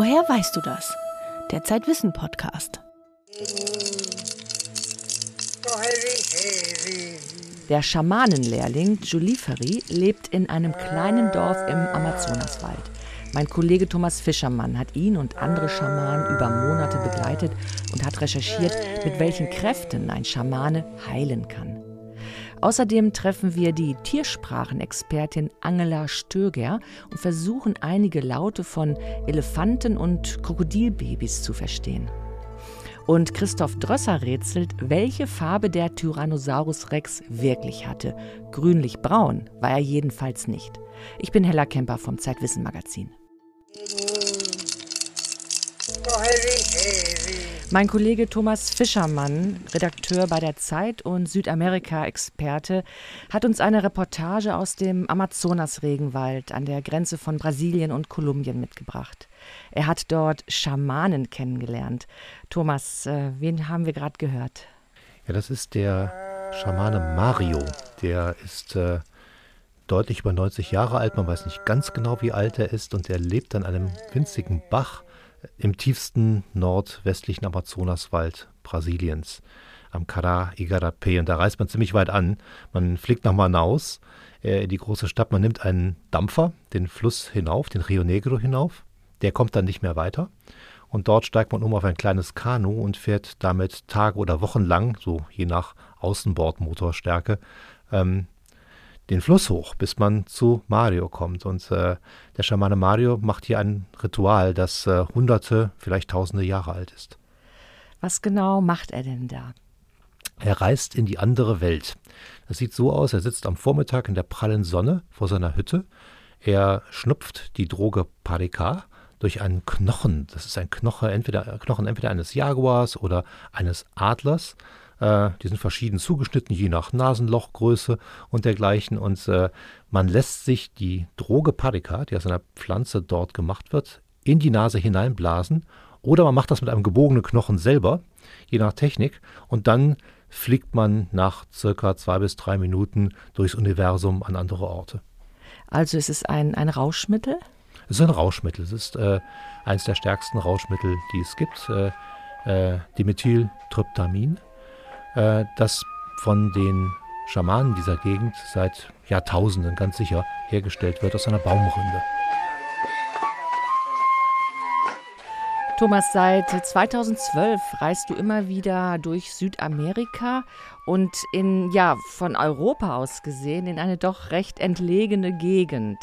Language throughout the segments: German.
Woher weißt du das? Der Zeitwissen Podcast. Der Schamanenlehrling Juliferi lebt in einem kleinen Dorf im Amazonaswald. Mein Kollege Thomas Fischermann hat ihn und andere Schamanen über Monate begleitet und hat recherchiert, mit welchen Kräften ein Schamane heilen kann. Außerdem treffen wir die Tiersprachenexpertin Angela Stöger und versuchen einige Laute von Elefanten und Krokodilbabys zu verstehen. Und Christoph Drösser rätselt, welche Farbe der Tyrannosaurus Rex wirklich hatte. Grünlich-braun war er jedenfalls nicht. Ich bin Hella Kemper vom Zeitwissen Magazin. Mein Kollege Thomas Fischermann, Redakteur bei der Zeit und Südamerika-Experte, hat uns eine Reportage aus dem Amazonas-Regenwald an der Grenze von Brasilien und Kolumbien mitgebracht. Er hat dort Schamanen kennengelernt. Thomas, äh, wen haben wir gerade gehört? Ja, das ist der Schamane Mario. Der ist äh, deutlich über 90 Jahre alt. Man weiß nicht ganz genau, wie alt er ist. Und er lebt an einem winzigen Bach im tiefsten nordwestlichen Amazonaswald Brasiliens, am Cará Igarapé. Und da reist man ziemlich weit an. Man fliegt nach Manaus, äh, in die große Stadt. Man nimmt einen Dampfer, den Fluss hinauf, den Rio Negro hinauf. Der kommt dann nicht mehr weiter. Und dort steigt man um auf ein kleines Kanu und fährt damit Tage oder Wochen lang, so je nach Außenbordmotorstärke, ähm, den Fluss hoch, bis man zu Mario kommt. Und äh, der Schamane Mario macht hier ein Ritual, das äh, hunderte, vielleicht tausende Jahre alt ist. Was genau macht er denn da? Er reist in die andere Welt. Das sieht so aus, er sitzt am Vormittag in der prallen Sonne vor seiner Hütte. Er schnupft die Droge Parika durch einen Knochen. Das ist ein Knochen entweder, Knochen entweder eines Jaguars oder eines Adlers. Äh, die sind verschieden zugeschnitten, je nach Nasenlochgröße und dergleichen. Und äh, man lässt sich die Droge Parika, die aus einer Pflanze dort gemacht wird, in die Nase hineinblasen. Oder man macht das mit einem gebogenen Knochen selber, je nach Technik. Und dann fliegt man nach circa zwei bis drei Minuten durchs Universum an andere Orte. Also es ist ein, ein Rauschmittel? Es ist ein Rauschmittel. Es ist äh, eines der stärksten Rauschmittel, die es gibt. Äh, äh, Dimethyltryptamin äh, das von den Schamanen dieser Gegend seit Jahrtausenden ganz sicher hergestellt wird aus einer Baumrinde. Thomas, seit 2012 reist du immer wieder durch Südamerika und in, ja, von Europa aus gesehen in eine doch recht entlegene Gegend.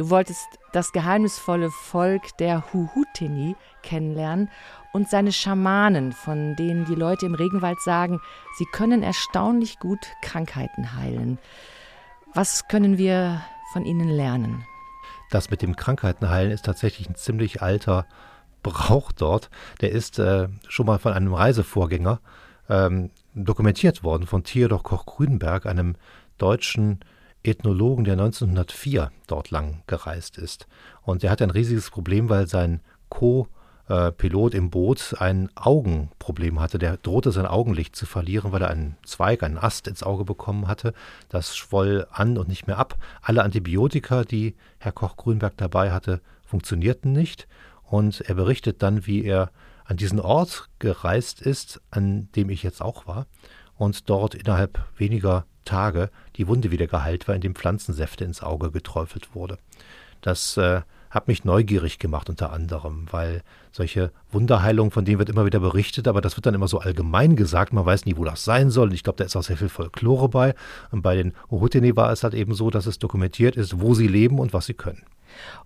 Du wolltest das geheimnisvolle Volk der Huhutini kennenlernen und seine Schamanen, von denen die Leute im Regenwald sagen, sie können erstaunlich gut Krankheiten heilen. Was können wir von ihnen lernen? Das mit dem Krankheitenheilen ist tatsächlich ein ziemlich alter Brauch dort. Der ist äh, schon mal von einem Reisevorgänger ähm, dokumentiert worden, von Theodor Koch-Grünberg, einem deutschen Ethnologen, der 1904 dort lang gereist ist. Und er hat ein riesiges Problem, weil sein Co- Pilot im Boot ein Augenproblem hatte. Der drohte sein Augenlicht zu verlieren, weil er einen Zweig, einen Ast ins Auge bekommen hatte. Das schwoll an und nicht mehr ab. Alle Antibiotika, die Herr Koch-Grünberg dabei hatte, funktionierten nicht. Und er berichtet dann, wie er an diesen Ort gereist ist, an dem ich jetzt auch war, und dort innerhalb weniger Tage die Wunde wieder geheilt war, indem Pflanzensäfte ins Auge geträufelt wurde. Das äh, hat mich neugierig gemacht unter anderem, weil solche Wunderheilungen, von denen wird immer wieder berichtet, aber das wird dann immer so allgemein gesagt, man weiß nie, wo das sein soll. Und ich glaube, da ist auch sehr viel Folklore bei. Und bei den Uhutini war es halt eben so, dass es dokumentiert ist, wo sie leben und was sie können.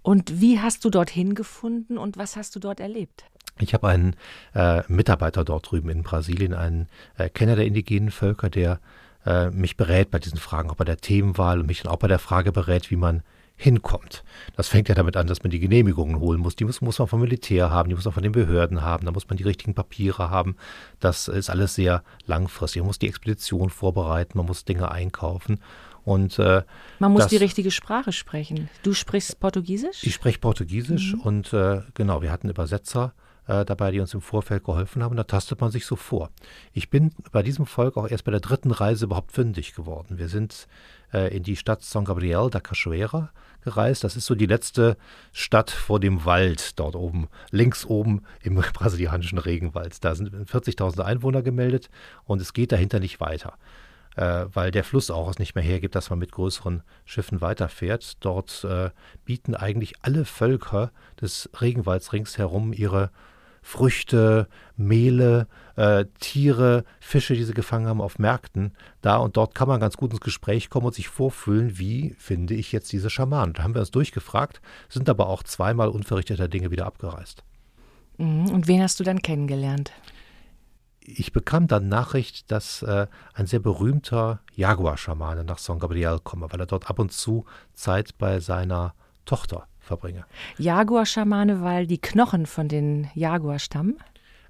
Und wie hast du dorthin gefunden und was hast du dort erlebt? Ich habe einen äh, Mitarbeiter dort drüben in Brasilien, einen äh, Kenner der indigenen Völker, der äh, mich berät bei diesen Fragen, auch bei der Themenwahl und mich dann auch bei der Frage berät, wie man hinkommt. Das fängt ja damit an, dass man die Genehmigungen holen muss. Die muss, muss man vom Militär haben, die muss man von den Behörden haben, da muss man die richtigen Papiere haben. Das ist alles sehr langfristig. Man muss die Expedition vorbereiten, man muss Dinge einkaufen. Und, äh, man muss das, die richtige Sprache sprechen. Du sprichst Portugiesisch? Ich spreche Portugiesisch mhm. und äh, genau, wir hatten Übersetzer äh, dabei, die uns im Vorfeld geholfen haben. Da tastet man sich so vor. Ich bin bei diesem Volk auch erst bei der dritten Reise überhaupt fündig geworden. Wir sind äh, in die Stadt San Gabriel da Cachoeira gereist. Das ist so die letzte Stadt vor dem Wald, dort oben, links oben im brasilianischen Regenwald. Da sind 40.000 Einwohner gemeldet und es geht dahinter nicht weiter äh, weil der Fluss auch es nicht mehr hergibt, dass man mit größeren Schiffen weiterfährt. Dort äh, bieten eigentlich alle Völker des Regenwalds ringsherum ihre Früchte, Mehle, äh, Tiere, Fische, die sie gefangen haben, auf Märkten da. Und dort kann man ganz gut ins Gespräch kommen und sich vorfühlen, wie finde ich jetzt diese Schamanen. Da haben wir uns durchgefragt, sind aber auch zweimal unverrichteter Dinge wieder abgereist. Mhm. Und wen hast du dann kennengelernt? ich bekam dann Nachricht, dass äh, ein sehr berühmter Jaguar-Schamane nach San Gabriel komme, weil er dort ab und zu Zeit bei seiner Tochter verbringe. Jaguar-Schamane, weil die Knochen von den Jaguar stammen?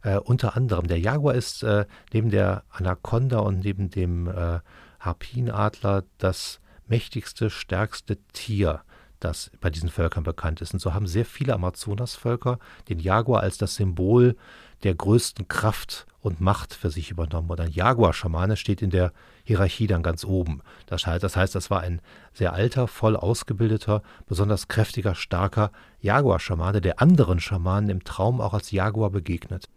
Äh, unter anderem. Der Jaguar ist äh, neben der Anaconda und neben dem äh, Harpinadler das mächtigste, stärkste Tier, das bei diesen Völkern bekannt ist. Und so haben sehr viele Amazonasvölker den Jaguar als das Symbol der größten Kraft und Macht für sich übernommen. Und ein Jaguar-Schamane steht in der Hierarchie dann ganz oben. Das heißt, das heißt, das war ein sehr alter, voll ausgebildeter, besonders kräftiger, starker Jaguar-Schamane, der anderen Schamanen im Traum auch als Jaguar begegnet.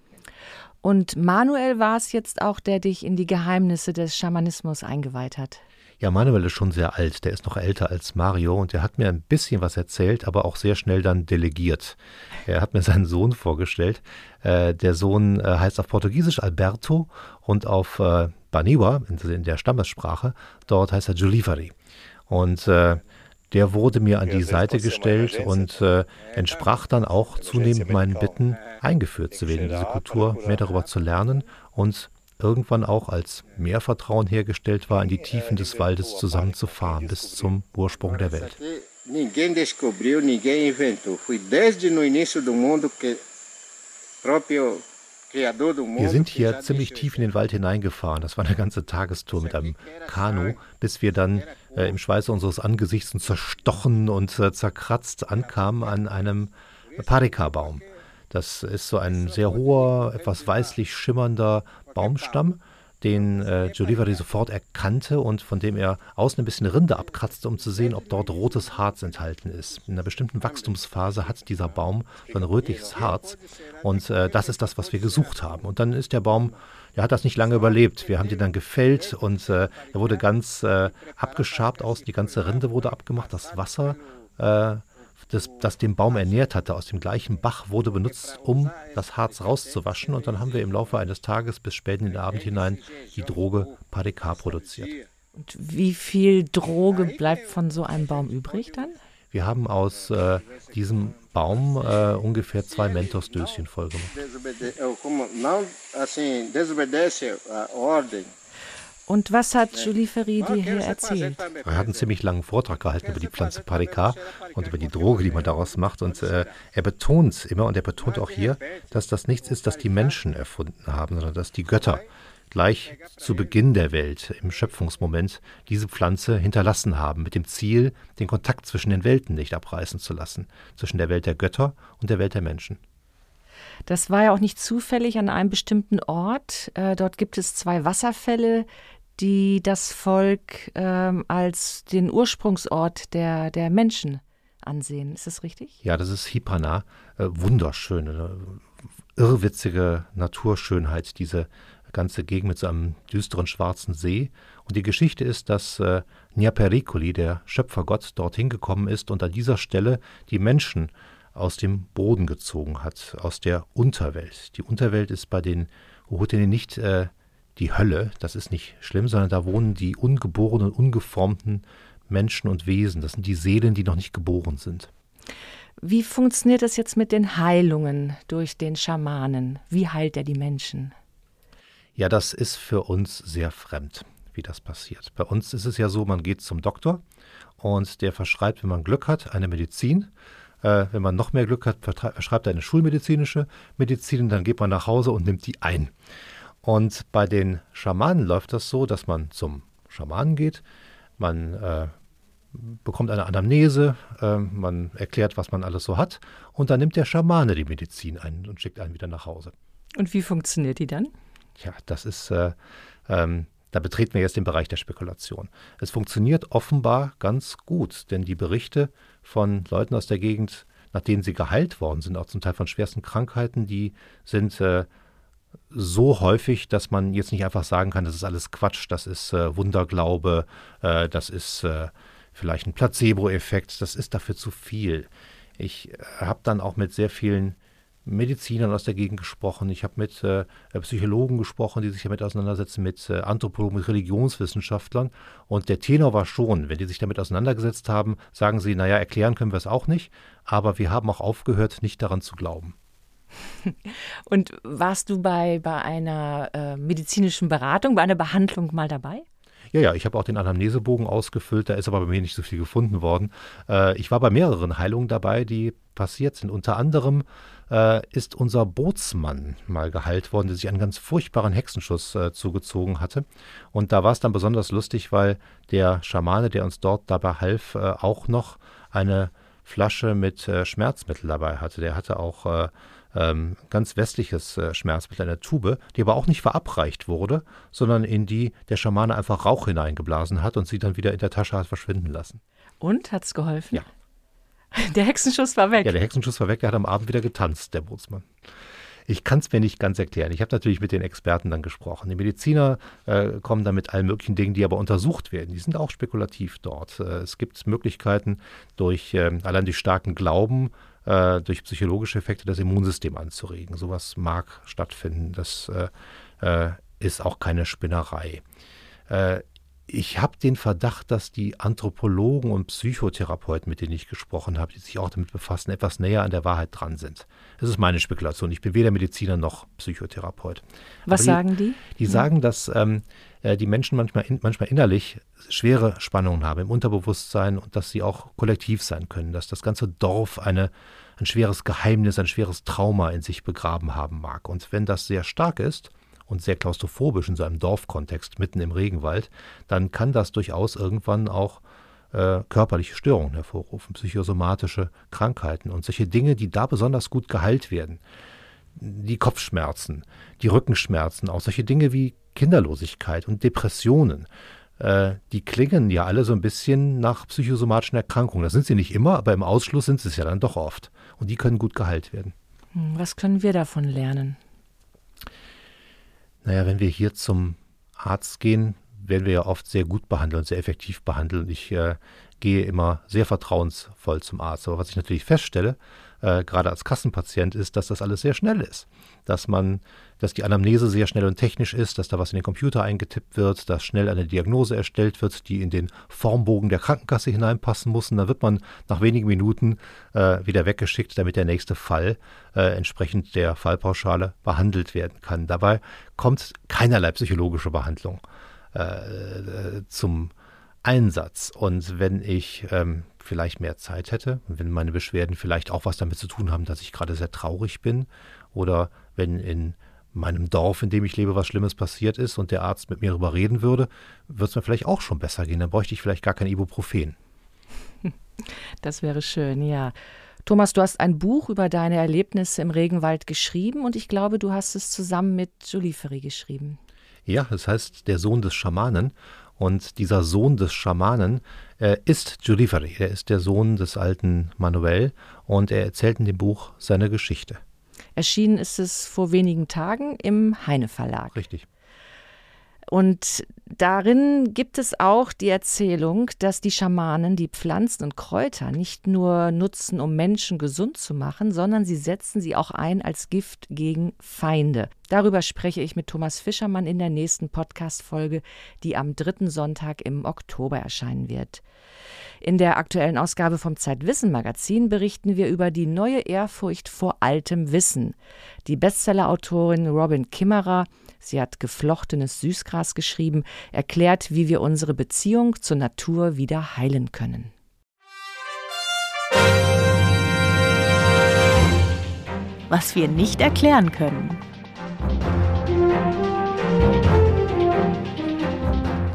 Und Manuel war es jetzt auch, der dich in die Geheimnisse des Schamanismus eingeweiht hat. Ja, Manuel ist schon sehr alt. Der ist noch älter als Mario und der hat mir ein bisschen was erzählt, aber auch sehr schnell dann delegiert. Er hat mir seinen Sohn vorgestellt. Äh, der Sohn äh, heißt auf Portugiesisch Alberto und auf äh, Baniwa, in, der Stammessprache, dort heißt er Giulivari. Und äh, der wurde mir an die Seite gestellt und äh, entsprach dann auch zunehmend meinen Bitten, eingeführt zu werden in diese Kultur, mehr darüber zu lernen und irgendwann auch als mehr Vertrauen hergestellt war, in die Tiefen des Waldes zusammenzufahren bis zum Ursprung der Welt. Ninguém descobriu, ninguém inventou. Foi desde no início do mundo que próprio wir sind hier ziemlich tief in den Wald hineingefahren. Das war eine ganze Tagestour mit einem Kanu, bis wir dann äh, im Schweiße unseres Angesichts zerstochen und äh, zerkratzt ankamen an einem Parika-Baum. Das ist so ein sehr hoher, etwas weißlich schimmernder Baumstamm, den äh, Giulivari sofort erkannte und von dem er außen ein bisschen Rinde abkratzte, um zu sehen, ob dort rotes Harz enthalten ist. In einer bestimmten Wachstumsphase hat dieser Baum so ein rötliches Harz und äh, das ist das, was wir gesucht haben. Und dann ist der Baum, der hat das nicht lange überlebt. Wir haben den dann gefällt und äh, er wurde ganz äh, abgeschabt aus, die ganze Rinde wurde abgemacht, das Wasser äh, das, das den Baum ernährt hatte, aus dem gleichen Bach, wurde benutzt, um das Harz rauszuwaschen. Und dann haben wir im Laufe eines Tages bis spät in den Abend hinein die Droge Parika produziert. Und wie viel Droge bleibt von so einem Baum übrig dann? Wir haben aus äh, diesem Baum äh, ungefähr zwei Mentos-Döschen voll gemacht. Und was hat Julie Ferry dir hier erzählt? Er hat einen ziemlich langen Vortrag gehalten über die Pflanze Parika und über die Droge, die man daraus macht. Und äh, er betont immer, und er betont auch hier, dass das nichts ist, das die Menschen erfunden haben, sondern dass die Götter gleich zu Beginn der Welt, im Schöpfungsmoment, diese Pflanze hinterlassen haben, mit dem Ziel, den Kontakt zwischen den Welten nicht abreißen zu lassen, zwischen der Welt der Götter und der Welt der Menschen. Das war ja auch nicht zufällig an einem bestimmten Ort. Äh, dort gibt es zwei Wasserfälle, die das Volk ähm, als den Ursprungsort der, der Menschen ansehen. Ist das richtig? Ja, das ist Hipana. Äh, wunderschöne, irrwitzige Naturschönheit, diese ganze Gegend mit so einem düsteren schwarzen See. Und die Geschichte ist, dass äh, Nyapericoli, der Schöpfergott, dorthin gekommen ist und an dieser Stelle die Menschen aus dem Boden gezogen hat, aus der Unterwelt. Die Unterwelt ist bei den Uhutene nicht äh, die Hölle. Das ist nicht schlimm, sondern da wohnen die ungeborenen, ungeformten Menschen und Wesen. Das sind die Seelen, die noch nicht geboren sind. Wie funktioniert das jetzt mit den Heilungen durch den Schamanen? Wie heilt er die Menschen? Ja, das ist für uns sehr fremd, wie das passiert. Bei uns ist es ja so, man geht zum Doktor und der verschreibt, wenn man Glück hat, eine Medizin. Äh, wenn man noch mehr Glück hat, verschreibt er eine schulmedizinische Medizin und dann geht man nach Hause und nimmt die ein. Und bei den Schamanen läuft das so, dass man zum Schamanen geht, man äh, bekommt eine Anamnese, äh, man erklärt, was man alles so hat und dann nimmt der Schamane die Medizin ein und schickt einen wieder nach Hause. Und wie funktioniert die dann? Ja, das ist, äh, ähm, da betreten wir jetzt den Bereich der Spekulation. Es funktioniert offenbar ganz gut, denn die Berichte von Leuten aus der Gegend, nach denen sie geheilt worden sind, auch zum Teil von schwersten Krankheiten, die sind äh, so häufig, dass man jetzt nicht einfach sagen kann, das ist alles Quatsch, das ist äh, Wunderglaube, äh, das ist äh, vielleicht ein Placebo-Effekt, das ist dafür zu viel. Ich äh, habe dann auch mit sehr vielen Medizinern aus der Gegend gesprochen, ich habe mit äh, Psychologen gesprochen, die sich damit auseinandersetzen, mit äh, Anthropologen, mit Religionswissenschaftlern. Und der Tenor war schon, wenn die sich damit auseinandergesetzt haben, sagen sie, naja, erklären können wir es auch nicht, aber wir haben auch aufgehört, nicht daran zu glauben. Und warst du bei, bei einer äh, medizinischen Beratung, bei einer Behandlung mal dabei? Ja, ja, ich habe auch den Anamnesebogen ausgefüllt, da ist aber bei mir nicht so viel gefunden worden. Äh, ich war bei mehreren Heilungen dabei, die passiert sind. Unter anderem äh, ist unser Bootsmann mal geheilt worden, der sich einen ganz furchtbaren Hexenschuss äh, zugezogen hatte. Und da war es dann besonders lustig, weil der Schamane, der uns dort dabei half, äh, auch noch eine Flasche mit äh, Schmerzmittel dabei hatte. Der hatte auch äh, ähm, ganz westliches äh, Schmerzmittel in der Tube, die aber auch nicht verabreicht wurde, sondern in die der Schamane einfach Rauch hineingeblasen hat und sie dann wieder in der Tasche hat verschwinden lassen. Und hat es geholfen? Ja. Der Hexenschuss war weg. Ja, der Hexenschuss war weg. Der hat am Abend wieder getanzt, der Bootsmann. Ich kann es mir nicht ganz erklären. Ich habe natürlich mit den Experten dann gesprochen. Die Mediziner äh, kommen dann mit allen möglichen Dingen, die aber untersucht werden. Die sind auch spekulativ dort. Äh, es gibt Möglichkeiten, durch äh, allein durch starken Glauben äh, durch psychologische Effekte das Immunsystem anzuregen. Sowas mag stattfinden. Das äh, äh, ist auch keine Spinnerei. Ich habe den Verdacht, dass die Anthropologen und Psychotherapeuten, mit denen ich gesprochen habe, die sich auch damit befassen, etwas näher an der Wahrheit dran sind. Das ist meine Spekulation. Ich bin weder Mediziner noch Psychotherapeut. Was die, sagen die? Die ja. sagen, dass ähm, äh, die Menschen manchmal, in, manchmal innerlich schwere Spannungen haben im Unterbewusstsein und dass sie auch kollektiv sein können, dass das ganze Dorf eine, ein schweres Geheimnis, ein schweres Trauma in sich begraben haben mag. Und wenn das sehr stark ist, und sehr klaustrophobisch in so einem Dorfkontext mitten im Regenwald, dann kann das durchaus irgendwann auch äh, körperliche Störungen hervorrufen, psychosomatische Krankheiten und solche Dinge, die da besonders gut geheilt werden. Die Kopfschmerzen, die Rückenschmerzen, auch solche Dinge wie Kinderlosigkeit und Depressionen, äh, die klingen ja alle so ein bisschen nach psychosomatischen Erkrankungen. Das sind sie nicht immer, aber im Ausschluss sind sie es ja dann doch oft. Und die können gut geheilt werden. Hm, was können wir davon lernen? Naja, wenn wir hier zum Arzt gehen, werden wir ja oft sehr gut behandelt und sehr effektiv behandelt. Ich äh, gehe immer sehr vertrauensvoll zum Arzt. Aber was ich natürlich feststelle, äh, gerade als Kassenpatient, ist, dass das alles sehr schnell ist. Dass man, dass die Anamnese sehr schnell und technisch ist, dass da was in den Computer eingetippt wird, dass schnell eine Diagnose erstellt wird, die in den Formbogen der Krankenkasse hineinpassen muss. Und dann wird man nach wenigen Minuten äh, wieder weggeschickt, damit der nächste Fall äh, entsprechend der Fallpauschale behandelt werden kann. Dabei kommt keinerlei psychologische Behandlung äh, zum Einsatz. Und wenn ich ähm, vielleicht mehr Zeit hätte, wenn meine Beschwerden vielleicht auch was damit zu tun haben, dass ich gerade sehr traurig bin oder wenn in meinem Dorf, in dem ich lebe, was Schlimmes passiert ist und der Arzt mit mir darüber reden würde, würde es mir vielleicht auch schon besser gehen. Dann bräuchte ich vielleicht gar kein Ibuprofen. Das wäre schön, ja. Thomas, du hast ein Buch über deine Erlebnisse im Regenwald geschrieben und ich glaube, du hast es zusammen mit Julie Ferry geschrieben. Ja, es heißt Der Sohn des Schamanen und dieser Sohn des Schamanen äh, ist Giulifari. Er ist der Sohn des alten Manuel und er erzählt in dem Buch seine Geschichte. Erschienen ist es vor wenigen Tagen im Heine Verlag. Richtig. Und darin gibt es auch die Erzählung, dass die Schamanen die Pflanzen und Kräuter nicht nur nutzen, um Menschen gesund zu machen, sondern sie setzen sie auch ein als Gift gegen Feinde. Darüber spreche ich mit Thomas Fischermann in der nächsten Podcast-Folge, die am dritten Sonntag im Oktober erscheinen wird. In der aktuellen Ausgabe vom Zeitwissen Magazin berichten wir über die neue Ehrfurcht vor altem Wissen. Die Bestsellerautorin Robin Kimmerer Sie hat Geflochtenes Süßgras geschrieben, erklärt, wie wir unsere Beziehung zur Natur wieder heilen können. Was wir nicht erklären können.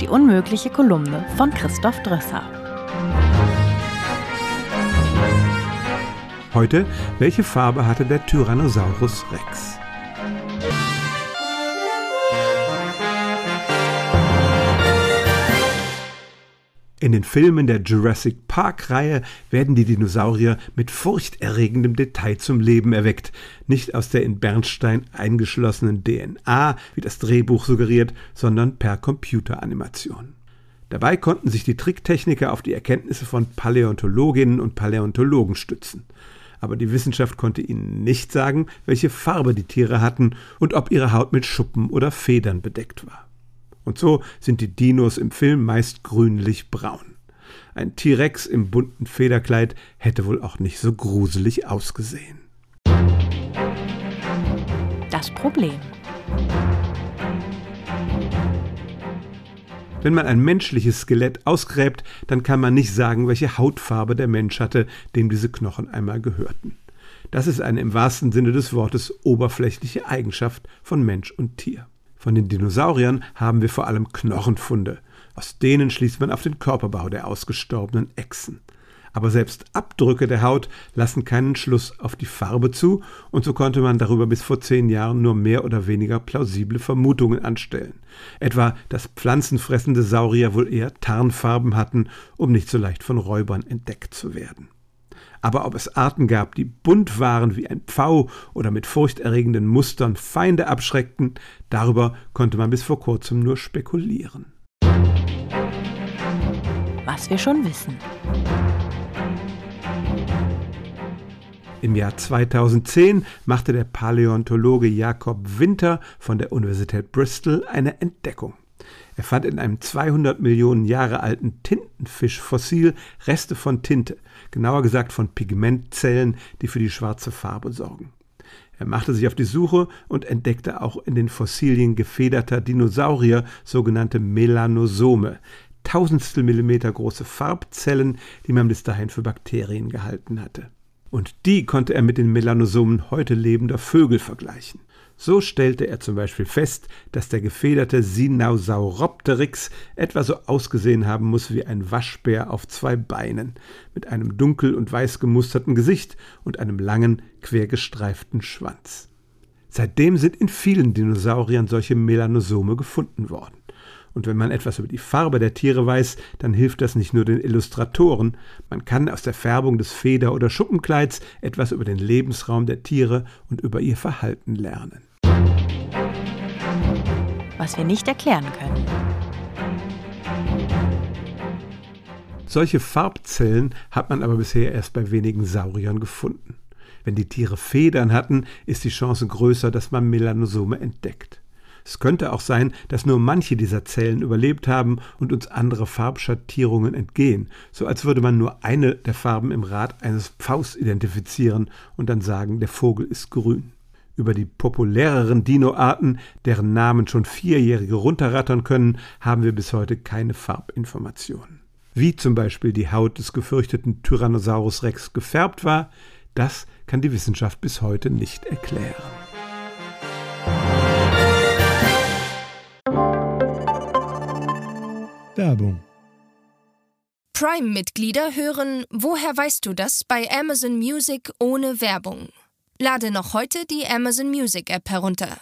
Die unmögliche Kolumne von Christoph Drösser. Heute, welche Farbe hatte der Tyrannosaurus Rex? In den Filmen der Jurassic Park-Reihe werden die Dinosaurier mit furchterregendem Detail zum Leben erweckt. Nicht aus der in Bernstein eingeschlossenen DNA, wie das Drehbuch suggeriert, sondern per Computeranimation. Dabei konnten sich die Tricktechniker auf die Erkenntnisse von Paläontologinnen und Paläontologen stützen. Aber die Wissenschaft konnte ihnen nicht sagen, welche Farbe die Tiere hatten und ob ihre Haut mit Schuppen oder Federn bedeckt war. Und so sind die Dinos im Film meist grünlich-braun. Ein T-Rex im bunten Federkleid hätte wohl auch nicht so gruselig ausgesehen. Das Problem. Wenn man ein menschliches Skelett ausgräbt, dann kann man nicht sagen, welche Hautfarbe der Mensch hatte, dem diese Knochen einmal gehörten. Das ist eine im wahrsten Sinne des Wortes oberflächliche Eigenschaft von Mensch und Tier. Von den Dinosauriern haben wir vor allem Knochenfunde. Aus denen schließt man auf den Körperbau der ausgestorbenen Echsen. Aber selbst Abdrücke der Haut lassen keinen Schluss auf die Farbe zu, und so konnte man darüber bis vor zehn Jahren nur mehr oder weniger plausible Vermutungen anstellen. Etwa, dass pflanzenfressende Saurier wohl eher Tarnfarben hatten, um nicht so leicht von Räubern entdeckt zu werden. Aber ob es Arten gab, die bunt waren wie ein Pfau oder mit furchterregenden Mustern Feinde abschreckten, darüber konnte man bis vor kurzem nur spekulieren. Was wir schon wissen. Im Jahr 2010 machte der Paläontologe Jakob Winter von der Universität Bristol eine Entdeckung. Er fand in einem 200 Millionen Jahre alten Tintenfischfossil Reste von Tinte, genauer gesagt von Pigmentzellen, die für die schwarze Farbe sorgen. Er machte sich auf die Suche und entdeckte auch in den Fossilien gefederter Dinosaurier sogenannte Melanosome, tausendstel Millimeter große Farbzellen, die man bis dahin für Bakterien gehalten hatte. Und die konnte er mit den Melanosomen heute lebender Vögel vergleichen. So stellte er zum Beispiel fest, dass der gefederte Sinosauropteryx etwa so ausgesehen haben muss wie ein Waschbär auf zwei Beinen, mit einem dunkel und weiß gemusterten Gesicht und einem langen, quergestreiften Schwanz. Seitdem sind in vielen Dinosauriern solche Melanosome gefunden worden. Und wenn man etwas über die Farbe der Tiere weiß, dann hilft das nicht nur den Illustratoren, man kann aus der Färbung des Feder- oder Schuppenkleids etwas über den Lebensraum der Tiere und über ihr Verhalten lernen. Was wir nicht erklären können. Solche Farbzellen hat man aber bisher erst bei wenigen Sauriern gefunden. Wenn die Tiere Federn hatten, ist die Chance größer, dass man Melanosome entdeckt. Es könnte auch sein, dass nur manche dieser Zellen überlebt haben und uns andere Farbschattierungen entgehen, so als würde man nur eine der Farben im Rad eines Pfaus identifizieren und dann sagen, der Vogel ist grün. Über die populäreren Dinoarten, deren Namen schon Vierjährige runterrattern können, haben wir bis heute keine Farbinformationen. Wie zum Beispiel die Haut des gefürchteten Tyrannosaurus Rex gefärbt war, das kann die Wissenschaft bis heute nicht erklären. Werbung. Prime-Mitglieder hören Woher weißt du das bei Amazon Music ohne Werbung. Lade noch heute die Amazon Music App herunter.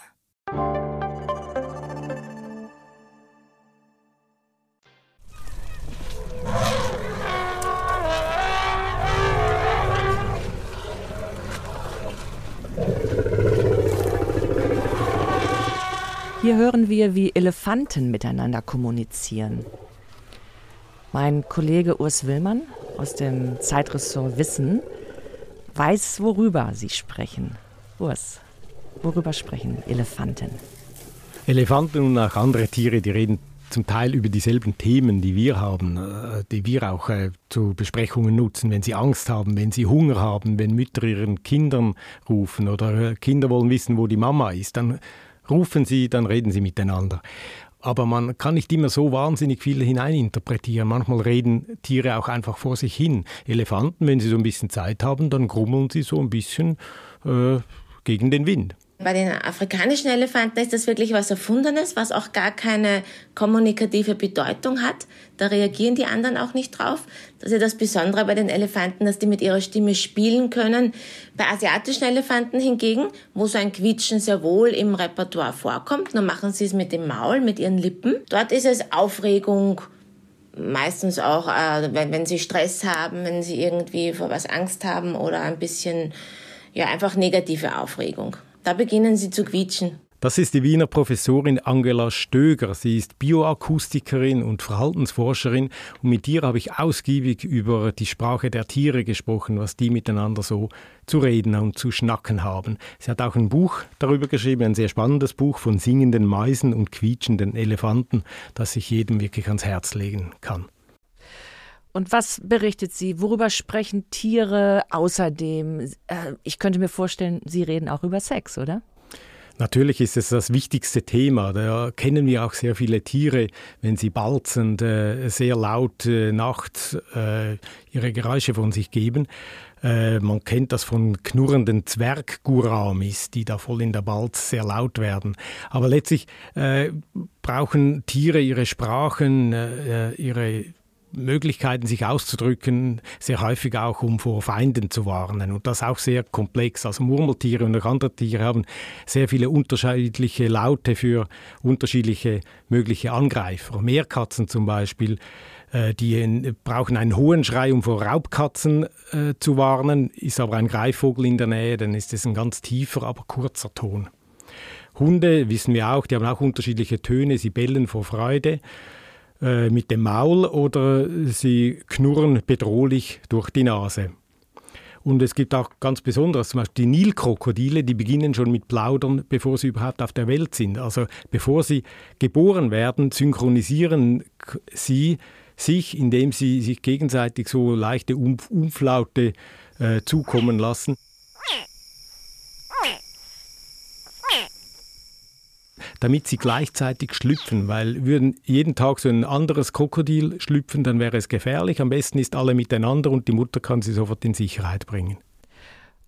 Hier hören wir, wie Elefanten miteinander kommunizieren. Mein Kollege Urs Willmann aus dem Zeitressort Wissen weiß, worüber sie sprechen. Urs, worüber sprechen Elefanten? Elefanten und auch andere Tiere, die reden zum Teil über dieselben Themen, die wir haben, äh, die wir auch äh, zu Besprechungen nutzen, wenn sie Angst haben, wenn sie Hunger haben, wenn Mütter ihren Kindern rufen oder äh, Kinder wollen wissen, wo die Mama ist, dann rufen sie, dann reden sie miteinander. Aber man kann nicht immer so wahnsinnig viel hineininterpretieren. Manchmal reden Tiere auch einfach vor sich hin. Elefanten, wenn sie so ein bisschen Zeit haben, dann grummeln sie so ein bisschen äh, gegen den Wind. Bei den afrikanischen Elefanten ist das wirklich was Erfundenes, was auch gar keine kommunikative Bedeutung hat. Da reagieren die anderen auch nicht drauf. Das ist ja das Besondere bei den Elefanten, dass die mit ihrer Stimme spielen können. Bei asiatischen Elefanten hingegen, wo so ein Quietschen sehr wohl im Repertoire vorkommt, nur machen sie es mit dem Maul, mit ihren Lippen. Dort ist es Aufregung, meistens auch, äh, wenn, wenn sie Stress haben, wenn sie irgendwie vor was Angst haben oder ein bisschen, ja, einfach negative Aufregung. Da beginnen sie zu quietschen. Das ist die Wiener Professorin Angela Stöger. Sie ist Bioakustikerin und Verhaltensforscherin und mit ihr habe ich ausgiebig über die Sprache der Tiere gesprochen, was die miteinander so zu reden und zu schnacken haben. Sie hat auch ein Buch darüber geschrieben, ein sehr spannendes Buch von singenden Meisen und quietschenden Elefanten, das ich jedem wirklich ans Herz legen kann. Und was berichtet sie? Worüber sprechen Tiere außerdem? Äh, ich könnte mir vorstellen, Sie reden auch über Sex, oder? Natürlich ist es das wichtigste Thema. Da kennen wir auch sehr viele Tiere, wenn sie balzend, äh, sehr laut äh, nachts äh, ihre Geräusche von sich geben. Äh, man kennt das von knurrenden Zwergguramis, die da voll in der Balz sehr laut werden. Aber letztlich äh, brauchen Tiere ihre Sprachen, ihre Möglichkeiten, sich auszudrücken, sehr häufig auch, um vor Feinden zu warnen. Und das auch sehr komplex. Also Murmeltiere und auch andere Tiere haben sehr viele unterschiedliche Laute für unterschiedliche mögliche Angreifer. Meerkatzen zum Beispiel, äh, die brauchen einen hohen Schrei, um vor Raubkatzen äh, zu warnen. Ist aber ein Greifvogel in der Nähe, dann ist es ein ganz tiefer, aber kurzer Ton. Hunde wissen wir auch, die haben auch unterschiedliche Töne. Sie bellen vor Freude. Äh, mit dem Maul oder sie knurren bedrohlich durch die Nase. Und es gibt auch ganz besonderes, zum Beispiel die Nilkrokodile, die beginnen schon mit Plaudern, bevor sie überhaupt auf der Welt sind. Also bevor sie geboren werden, synchronisieren sie sich, indem sie sich gegenseitig so leichte Umflaute äh, zukommen lassen. Damit sie gleichzeitig schlüpfen, weil würden jeden Tag so ein anderes Krokodil schlüpfen, dann wäre es gefährlich. Am besten ist alle miteinander und die Mutter kann sie sofort in Sicherheit bringen.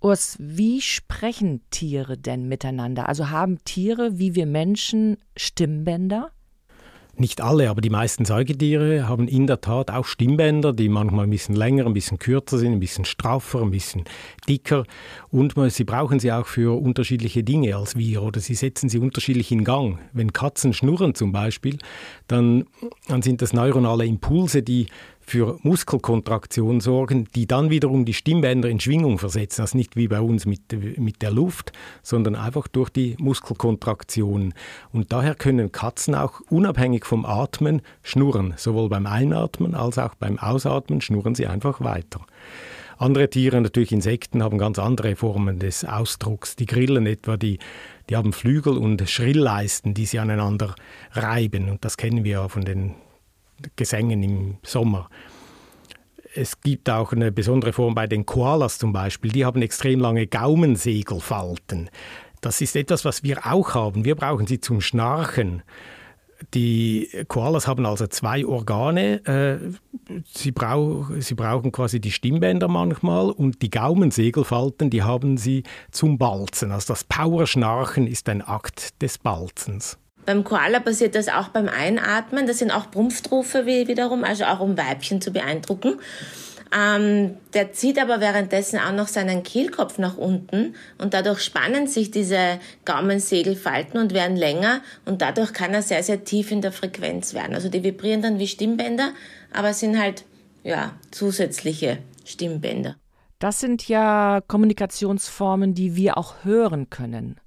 Urs, wie sprechen Tiere denn miteinander? Also haben Tiere wie wir Menschen Stimmbänder? Nicht alle, aber die meisten Säugetiere haben in der Tat auch Stimmbänder, die manchmal ein bisschen länger, ein bisschen kürzer sind, ein bisschen straffer, ein bisschen dicker. Und sie brauchen sie auch für unterschiedliche Dinge als wir oder sie setzen sie unterschiedlich in Gang. Wenn Katzen schnurren zum Beispiel, dann, dann sind das neuronale Impulse, die für Muskelkontraktion sorgen, die dann wiederum die Stimmbänder in Schwingung versetzen. Also nicht wie bei uns mit, mit der Luft, sondern einfach durch die Muskelkontraktion. Und daher können Katzen auch unabhängig vom Atmen schnurren. Sowohl beim Einatmen als auch beim Ausatmen schnurren sie einfach weiter. Andere Tiere, natürlich Insekten, haben ganz andere Formen des Ausdrucks. Die Grillen etwa, die, die haben Flügel und Schrillleisten, die sie aneinander reiben. Und das kennen wir ja von den Gesängen im Sommer. Es gibt auch eine besondere Form bei den Koalas zum Beispiel. Die haben extrem lange Gaumensegelfalten. Das ist etwas, was wir auch haben. Wir brauchen sie zum Schnarchen. Die Koalas haben also zwei Organe. Äh, sie, brauch, sie brauchen quasi die Stimmbänder manchmal und die Gaumensegelfalten, die haben sie zum Balzen. Also das Powerschnarchen ist ein Akt des Balzens. Beim Koala passiert das auch beim Einatmen. Das sind auch Prumpftrufe wiederum, also auch um Weibchen zu beeindrucken. Ähm, der zieht aber währenddessen auch noch seinen Kehlkopf nach unten und dadurch spannen sich diese Gaumensegelfalten und werden länger und dadurch kann er sehr, sehr tief in der Frequenz werden. Also die vibrieren dann wie Stimmbänder, aber sind halt, ja, zusätzliche Stimmbänder. Das sind ja Kommunikationsformen, die wir auch hören können.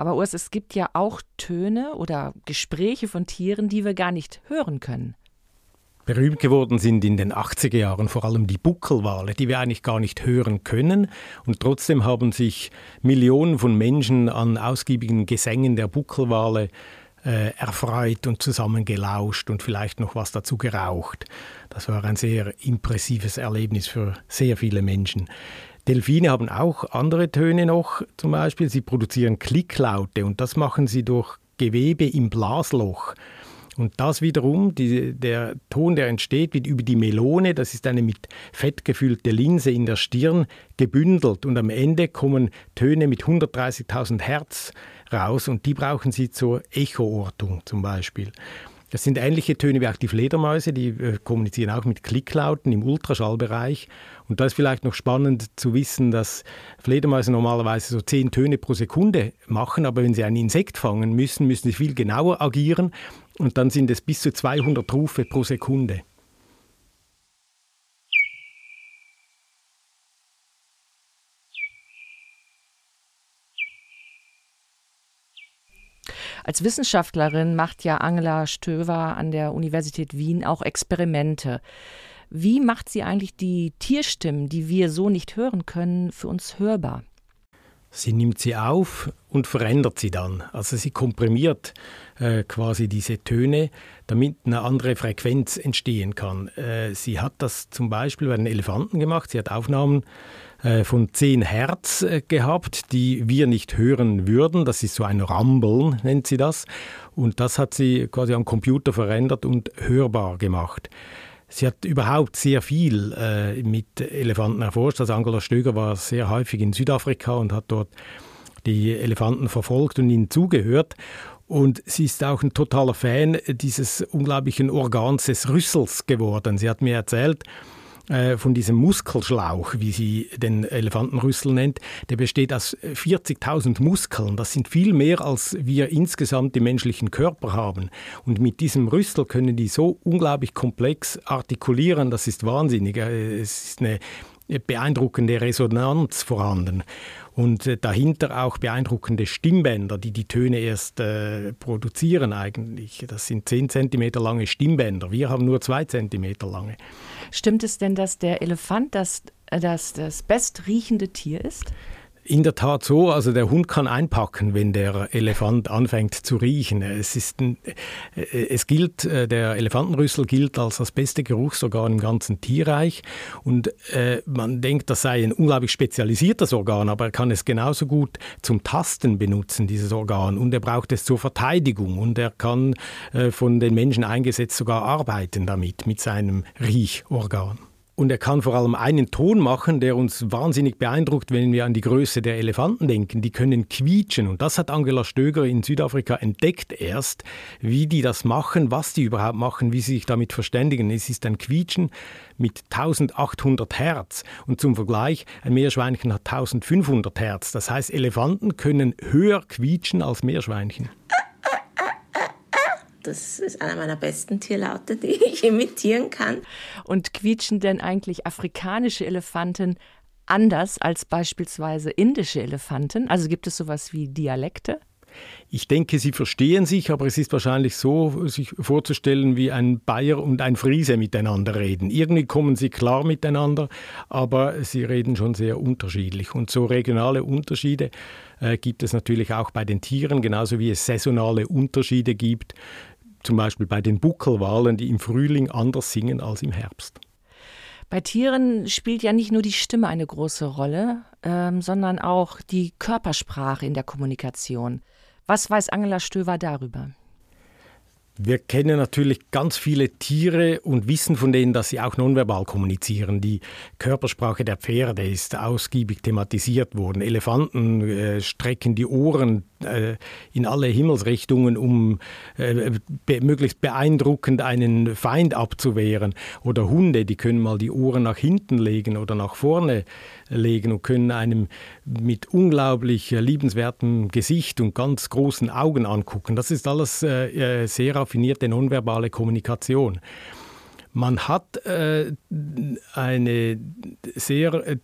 Aber Urs, es gibt ja auch Töne oder Gespräche von Tieren, die wir gar nicht hören können. Berühmt geworden sind in den 80er Jahren vor allem die Buckelwale, die wir eigentlich gar nicht hören können. Und trotzdem haben sich Millionen von Menschen an ausgiebigen Gesängen der Buckelwale äh, erfreut und zusammen gelauscht und vielleicht noch was dazu geraucht. Das war ein sehr impressives Erlebnis für sehr viele Menschen. Delfine haben auch andere Töne noch, zum Beispiel sie produzieren Klicklaute und das machen sie durch Gewebe im Blasloch. Und das wiederum, die, der Ton, der entsteht, wird über die Melone, das ist eine mit Fett gefüllte Linse in der Stirn, gebündelt. Und am Ende kommen Töne mit 130.000 Hertz raus und die brauchen Sie zur Echoortung zum Beispiel. Das sind ähnliche Töne wie auch die Fledermäuse, die äh, kommunizieren auch mit Klicklauten im Ultraschallbereich. Und da ist vielleicht noch spannend zu wissen, dass Fledermäuse normalerweise so zehn Töne pro Sekunde machen, aber wenn sie ein Insekt fangen müssen, müssen sie viel genauer agieren und dann sind es bis zu 200 Rufe pro Sekunde. Als Wissenschaftlerin macht ja Angela Stöver an der Universität Wien auch Experimente. Wie macht sie eigentlich die Tierstimmen, die wir so nicht hören können, für uns hörbar? Sie nimmt sie auf und verändert sie dann. Also sie komprimiert äh, quasi diese Töne, damit eine andere Frequenz entstehen kann. Äh, sie hat das zum Beispiel bei den Elefanten gemacht. Sie hat Aufnahmen von 10 Hertz äh, gehabt, die wir nicht hören würden. Das ist so ein Rumbeln, nennt sie das. Und das hat sie quasi am Computer verändert und hörbar gemacht. Sie hat überhaupt sehr viel äh, mit Elefanten erforscht. Also Angela Stöger war sehr häufig in Südafrika und hat dort die Elefanten verfolgt und ihnen zugehört. Und sie ist auch ein totaler Fan dieses unglaublichen Organs des Rüssels geworden. Sie hat mir erzählt, äh, von diesem Muskelschlauch, wie sie den Elefantenrüssel nennt, der besteht aus 40.000 Muskeln. Das sind viel mehr, als wir insgesamt im menschlichen Körper haben. Und mit diesem Rüssel können die so unglaublich komplex artikulieren, das ist wahnsinnig. Äh, es ist eine beeindruckende Resonanz vorhanden und äh, dahinter auch beeindruckende Stimmbänder, die die Töne erst äh, produzieren eigentlich. Das sind 10 cm lange Stimmbänder. Wir haben nur 2 cm lange. Stimmt es denn, dass der Elefant das, das, das bestriechende Tier ist? In der Tat so. Also der Hund kann einpacken, wenn der Elefant anfängt zu riechen. Es, ist ein, äh, es gilt, äh, der Elefantenrüssel gilt als das beste Geruchsorgan im ganzen Tierreich. Und äh, man denkt, das sei ein unglaublich spezialisiertes Organ, aber er kann es genauso gut zum Tasten benutzen, dieses Organ. Und er braucht es zur Verteidigung. Und er kann äh, von den Menschen eingesetzt sogar arbeiten damit, mit seinem Riechorgan. Und er kann vor allem einen Ton machen, der uns wahnsinnig beeindruckt, wenn wir an die Größe der Elefanten denken. Die können quietschen. Und das hat Angela Stöger in Südafrika entdeckt erst, wie die das machen, was die überhaupt machen, wie sie sich damit verständigen. Es ist ein Quietschen mit 1800 Hertz. Und zum Vergleich, ein Meerschweinchen hat 1500 Hertz. Das heißt, Elefanten können höher quietschen als Meerschweinchen. Das ist einer meiner besten Tierlaute, die ich imitieren kann. Und quietschen denn eigentlich afrikanische Elefanten anders als beispielsweise indische Elefanten? Also gibt es sowas wie Dialekte? Ich denke, sie verstehen sich, aber es ist wahrscheinlich so, sich vorzustellen, wie ein Bayer und ein Friese miteinander reden. Irgendwie kommen sie klar miteinander, aber sie reden schon sehr unterschiedlich. Und so regionale Unterschiede äh, gibt es natürlich auch bei den Tieren, genauso wie es saisonale Unterschiede gibt zum Beispiel bei den Buckelwalen, die im Frühling anders singen als im Herbst. Bei Tieren spielt ja nicht nur die Stimme eine große Rolle, ähm, sondern auch die Körpersprache in der Kommunikation. Was weiß Angela Stöver darüber? Wir kennen natürlich ganz viele Tiere und wissen von denen, dass sie auch nonverbal kommunizieren. Die Körpersprache der Pferde ist ausgiebig thematisiert worden. Elefanten äh, strecken die Ohren äh, in alle Himmelsrichtungen, um äh, be möglichst beeindruckend einen Feind abzuwehren. Oder Hunde, die können mal die Ohren nach hinten legen oder nach vorne legen und können einem mit unglaublich liebenswertem Gesicht und ganz großen Augen angucken. Das ist alles äh, äh, sehr raffinierte nonverbale Kommunikation. Man hat äh, eine sehr äh,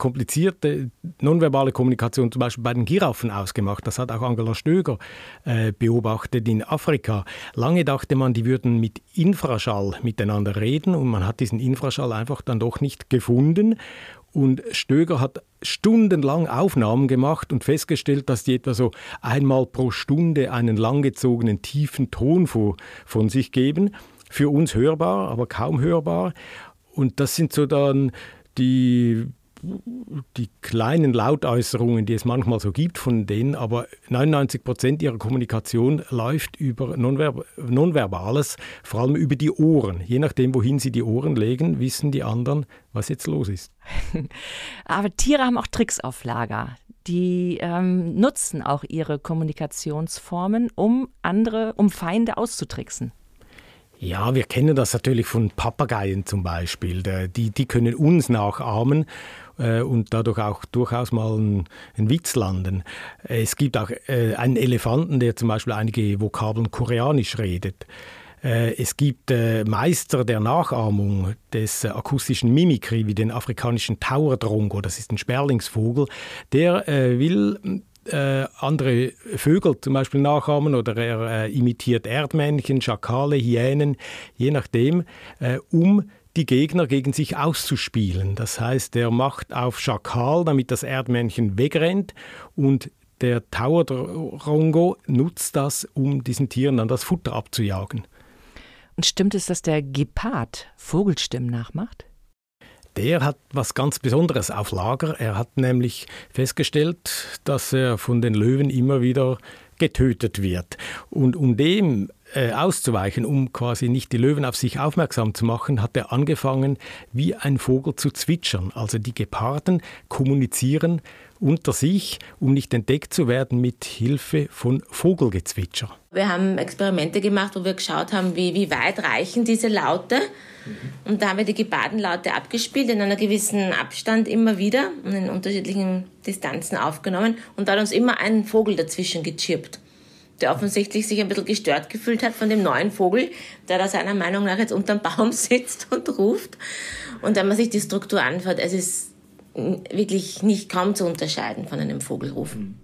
komplizierte nonverbale Kommunikation zum Beispiel bei den Giraffen ausgemacht. Das hat auch Angela Stöger äh, beobachtet in Afrika. Lange dachte man, die würden mit Infraschall miteinander reden und man hat diesen Infraschall einfach dann doch nicht gefunden. Und Stöger hat stundenlang Aufnahmen gemacht und festgestellt, dass die etwa so einmal pro Stunde einen langgezogenen tiefen Ton von sich geben. Für uns hörbar, aber kaum hörbar. Und das sind so dann die die kleinen Lautäußerungen, die es manchmal so gibt von denen, aber 99 Prozent ihrer Kommunikation läuft über Nonverb Nonverbales, vor allem über die Ohren. Je nachdem, wohin sie die Ohren legen, wissen die anderen, was jetzt los ist. aber Tiere haben auch Tricks auf Lager. Die ähm, nutzen auch ihre Kommunikationsformen, um andere, um Feinde auszutricksen. Ja, wir kennen das natürlich von Papageien zum Beispiel. Die, die können uns nachahmen äh, und dadurch auch durchaus mal einen, Witz landen. Es gibt auch äh, einen Elefanten, der zum Beispiel einige Vokabeln koreanisch redet. Äh, es gibt äh, Meister der Nachahmung des äh, akustischen Mimikry, wie den afrikanischen Tauerdrongo, das ist ein Sperlingsvogel, der will äh, andere Vögel zum Beispiel nachahmen oder er äh, imitiert Erdmännchen, Schakale, Hyänen, je nachdem, äh, um die Gegner gegen sich auszuspielen. Das heißt, er macht auf Schakal, damit das Erdmännchen wegrennt und der Tauerdrongo nutzt das, um diesen Tieren dann das Futter abzujagen. Und stimmt es, dass der Gepard Vogelstimmen nachmacht? der hat was ganz Besonderes auf Lager. Er hat nämlich festgestellt, dass er von den Löwen immer wieder getötet wird. Und um dem äh, auszuweichen, um quasi nicht die Löwen auf sich aufmerksam zu machen, hat er angefangen, wie ein Vogel zu zwitschern. Also die Geparden kommunizieren unter sich, um nicht entdeckt zu werden mit Hilfe von Vogelgezwitscher. Wir haben Experimente gemacht, wo wir geschaut haben, wie, wie weit reichen diese Laute. Und da haben wir die Gebadenlaute abgespielt, in einer gewissen Abstand immer wieder und in unterschiedlichen Distanzen aufgenommen. Und da hat uns immer ein Vogel dazwischen gechirpt, der offensichtlich sich ein bisschen gestört gefühlt hat von dem neuen Vogel, der da seiner Meinung nach jetzt unterm Baum sitzt und ruft. Und wenn man sich die Struktur anschaut, es ist wirklich nicht kaum zu unterscheiden von einem Vogelrufen.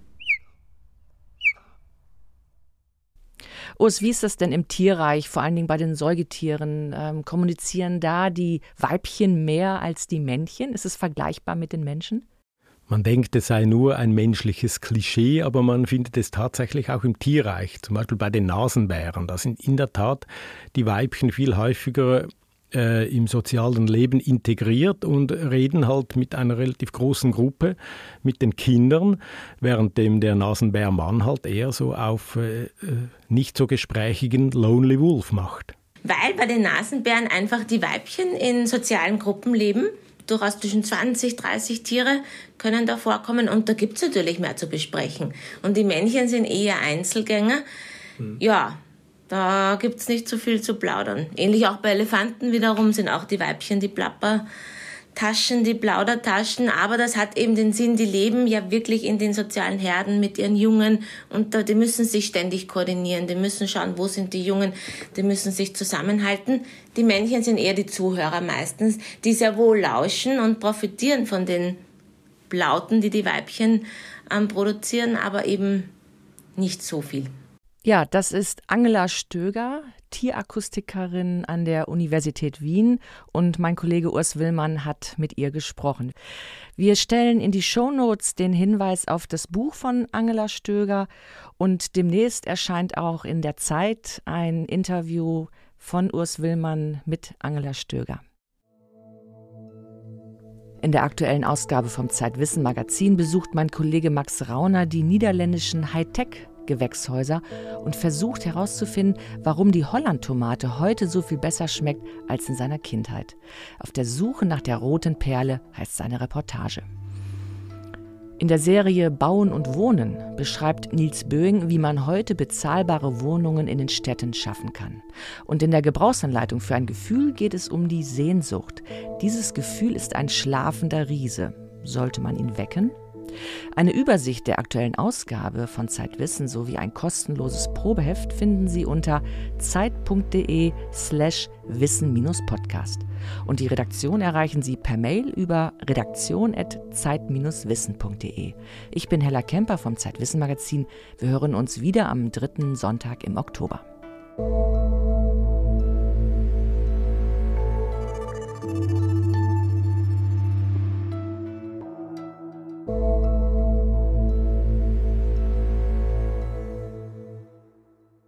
Urs, wie ist das denn im Tierreich, vor allen Dingen bei den Säugetieren? Ähm, kommunizieren da die Weibchen mehr als die Männchen? Ist es vergleichbar mit den Menschen? Man denkt, es sei nur ein menschliches Klischee, aber man findet es tatsächlich auch im Tierreich. Zum Beispiel bei den Nasenbären. Da sind in der Tat die Weibchen viel häufiger äh, im sozialen Leben integriert und reden halt mit einer relativ großen Gruppe, mit den Kindern, währenddem der Nasenbärmann halt eher so auf äh, äh, nicht so gesprächigen Lonely Wolf macht. Weil bei den Nasenbären einfach die Weibchen in sozialen Gruppen leben. Durchaus zwischen 20, 30 Tiere können da vorkommen und da gibt es natürlich mehr zu besprechen. Und die Männchen sind eher Einzelgänger. Hm. Ja, da gibt es nicht so viel zu plaudern. Ähnlich auch bei Elefanten wiederum sind auch die Weibchen die Plappertaschen, die Plaudertaschen. Aber das hat eben den Sinn, die leben ja wirklich in den sozialen Herden mit ihren Jungen und die müssen sich ständig koordinieren. Die müssen schauen, wo sind die Jungen. Die müssen sich zusammenhalten. Die Männchen sind eher die Zuhörer meistens, die sehr wohl lauschen und profitieren von den Plauten, die die Weibchen ähm, produzieren, aber eben nicht so viel. Ja, das ist Angela Stöger, Tierakustikerin an der Universität Wien und mein Kollege Urs Willmann hat mit ihr gesprochen. Wir stellen in die Shownotes den Hinweis auf das Buch von Angela Stöger und demnächst erscheint auch in der Zeit ein Interview von Urs Willmann mit Angela Stöger. In der aktuellen Ausgabe vom Zeitwissen Magazin besucht mein Kollege Max Rauner die niederländischen Hightech Gewächshäuser und versucht herauszufinden, warum die Hollandtomate heute so viel besser schmeckt als in seiner Kindheit. Auf der Suche nach der roten Perle heißt seine Reportage. In der Serie Bauen und Wohnen beschreibt Nils Böing, wie man heute bezahlbare Wohnungen in den Städten schaffen kann. Und in der Gebrauchsanleitung für ein Gefühl geht es um die Sehnsucht. Dieses Gefühl ist ein schlafender Riese. Sollte man ihn wecken? Eine Übersicht der aktuellen Ausgabe von Zeitwissen sowie ein kostenloses Probeheft finden Sie unter zeit.de slash wissen-podcast. Und die Redaktion erreichen Sie per Mail über redaktion.zeit-wissen.de. Ich bin Hella Kemper vom Zeitwissen Magazin. Wir hören uns wieder am dritten Sonntag im Oktober.